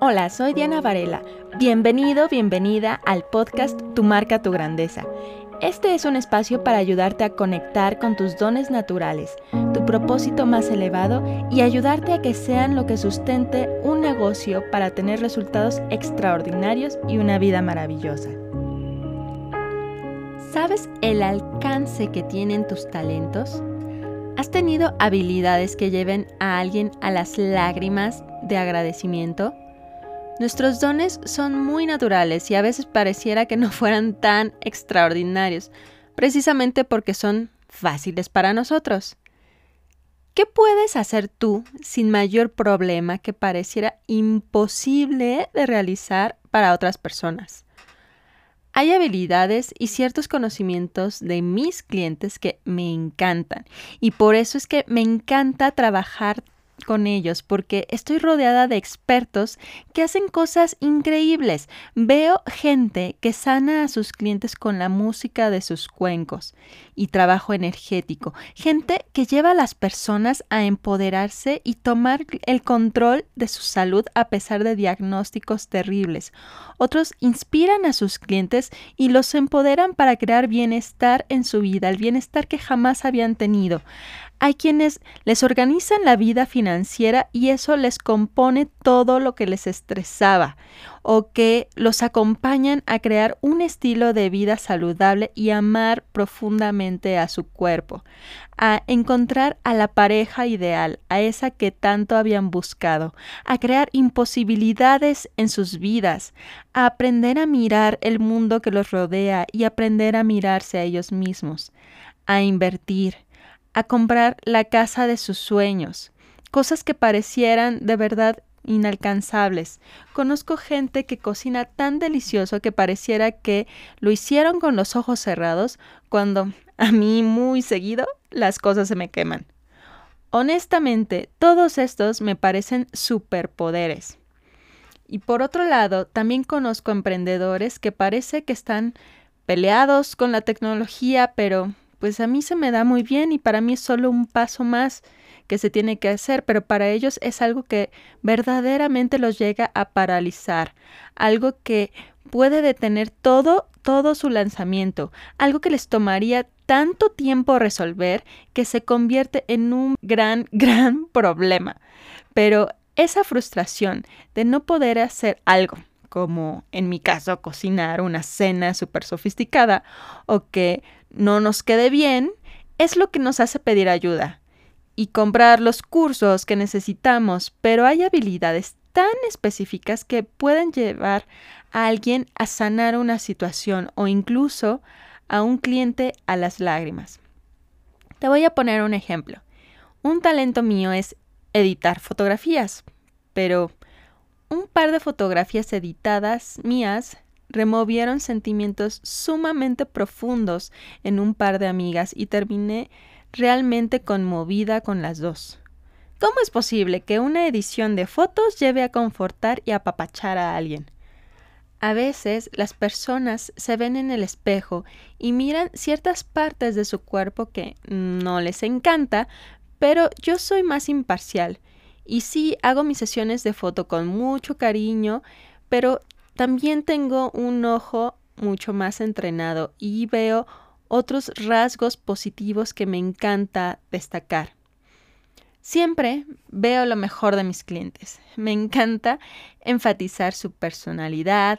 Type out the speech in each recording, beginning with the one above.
Hola, soy Diana Varela. Bienvenido, bienvenida al podcast Tu marca, tu grandeza. Este es un espacio para ayudarte a conectar con tus dones naturales, tu propósito más elevado y ayudarte a que sean lo que sustente un negocio para tener resultados extraordinarios y una vida maravillosa. ¿Sabes el alcance que tienen tus talentos? ¿Has tenido habilidades que lleven a alguien a las lágrimas de agradecimiento? Nuestros dones son muy naturales y a veces pareciera que no fueran tan extraordinarios, precisamente porque son fáciles para nosotros. ¿Qué puedes hacer tú sin mayor problema que pareciera imposible de realizar para otras personas? Hay habilidades y ciertos conocimientos de mis clientes que me encantan y por eso es que me encanta trabajar con ellos porque estoy rodeada de expertos que hacen cosas increíbles. Veo gente que sana a sus clientes con la música de sus cuencos y trabajo energético. Gente que lleva a las personas a empoderarse y tomar el control de su salud a pesar de diagnósticos terribles. Otros inspiran a sus clientes y los empoderan para crear bienestar en su vida, el bienestar que jamás habían tenido. Hay quienes les organizan la vida financiera y eso les compone todo lo que les estresaba o que los acompañan a crear un estilo de vida saludable y amar profundamente a su cuerpo, a encontrar a la pareja ideal, a esa que tanto habían buscado, a crear imposibilidades en sus vidas, a aprender a mirar el mundo que los rodea y aprender a mirarse a ellos mismos, a invertir, a comprar la casa de sus sueños, cosas que parecieran de verdad inalcanzables. Conozco gente que cocina tan delicioso que pareciera que lo hicieron con los ojos cerrados, cuando a mí muy seguido las cosas se me queman. Honestamente, todos estos me parecen superpoderes. Y por otro lado, también conozco emprendedores que parece que están peleados con la tecnología, pero pues a mí se me da muy bien y para mí es solo un paso más que se tiene que hacer, pero para ellos es algo que verdaderamente los llega a paralizar, algo que puede detener todo, todo su lanzamiento, algo que les tomaría tanto tiempo resolver que se convierte en un gran, gran problema. Pero esa frustración de no poder hacer algo, como en mi caso cocinar una cena súper sofisticada o que no nos quede bien, es lo que nos hace pedir ayuda y comprar los cursos que necesitamos, pero hay habilidades tan específicas que pueden llevar a alguien a sanar una situación o incluso a un cliente a las lágrimas. Te voy a poner un ejemplo. Un talento mío es editar fotografías, pero un par de fotografías editadas mías removieron sentimientos sumamente profundos en un par de amigas y terminé realmente conmovida con las dos. ¿Cómo es posible que una edición de fotos lleve a confortar y apapachar a alguien? A veces las personas se ven en el espejo y miran ciertas partes de su cuerpo que no les encanta, pero yo soy más imparcial y sí hago mis sesiones de foto con mucho cariño, pero también tengo un ojo mucho más entrenado y veo otros rasgos positivos que me encanta destacar. Siempre veo lo mejor de mis clientes. Me encanta enfatizar su personalidad,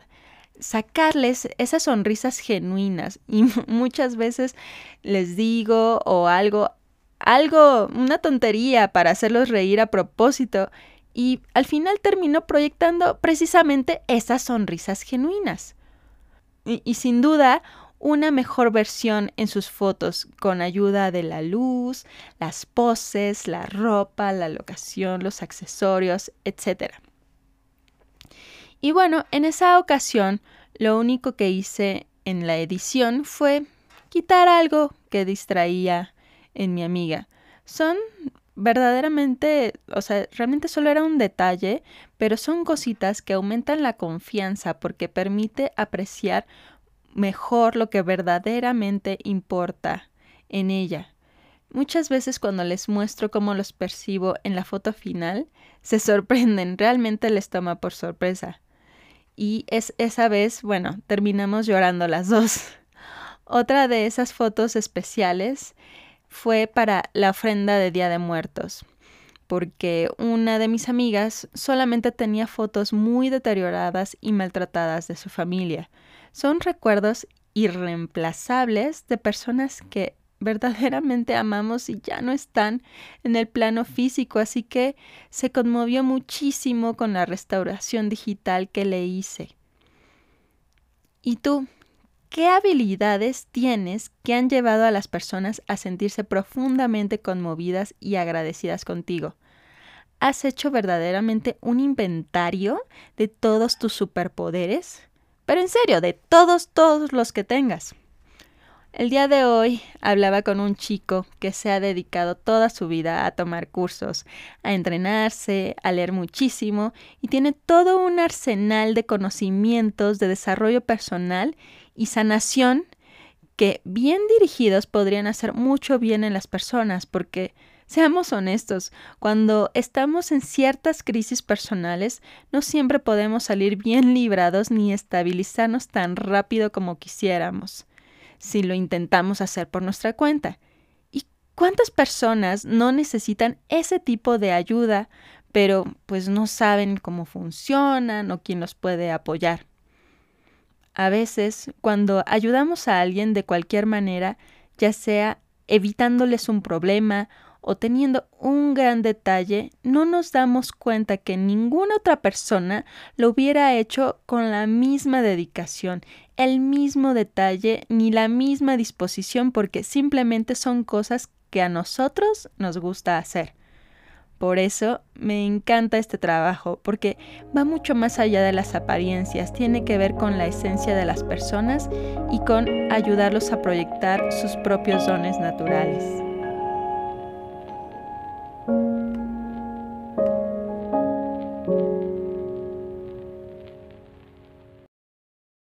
sacarles esas sonrisas genuinas y muchas veces les digo o algo, algo, una tontería para hacerlos reír a propósito y al final terminó proyectando precisamente esas sonrisas genuinas. Y, sin duda, una mejor versión en sus fotos con ayuda de la luz, las poses, la ropa, la locación, los accesorios, etc. Y bueno, en esa ocasión lo único que hice en la edición fue quitar algo que distraía en mi amiga. Son verdaderamente, o sea, realmente solo era un detalle, pero son cositas que aumentan la confianza porque permite apreciar mejor lo que verdaderamente importa en ella. Muchas veces cuando les muestro cómo los percibo en la foto final, se sorprenden, realmente les toma por sorpresa. Y es esa vez, bueno, terminamos llorando las dos. Otra de esas fotos especiales fue para la ofrenda de Día de Muertos, porque una de mis amigas solamente tenía fotos muy deterioradas y maltratadas de su familia. Son recuerdos irreemplazables de personas que verdaderamente amamos y ya no están en el plano físico, así que se conmovió muchísimo con la restauración digital que le hice. ¿Y tú? ¿Qué habilidades tienes que han llevado a las personas a sentirse profundamente conmovidas y agradecidas contigo? ¿Has hecho verdaderamente un inventario de todos tus superpoderes? Pero en serio, de todos, todos los que tengas. El día de hoy hablaba con un chico que se ha dedicado toda su vida a tomar cursos, a entrenarse, a leer muchísimo y tiene todo un arsenal de conocimientos de desarrollo personal y sanación que bien dirigidos podrían hacer mucho bien en las personas porque Seamos honestos, cuando estamos en ciertas crisis personales, no siempre podemos salir bien librados ni estabilizarnos tan rápido como quisiéramos si lo intentamos hacer por nuestra cuenta. ¿Y cuántas personas no necesitan ese tipo de ayuda, pero pues no saben cómo funcionan o quién los puede apoyar? A veces, cuando ayudamos a alguien de cualquier manera, ya sea evitándoles un problema o teniendo un gran detalle, no nos damos cuenta que ninguna otra persona lo hubiera hecho con la misma dedicación, el mismo detalle ni la misma disposición porque simplemente son cosas que a nosotros nos gusta hacer. Por eso me encanta este trabajo, porque va mucho más allá de las apariencias, tiene que ver con la esencia de las personas y con ayudarlos a proyectar sus propios dones naturales.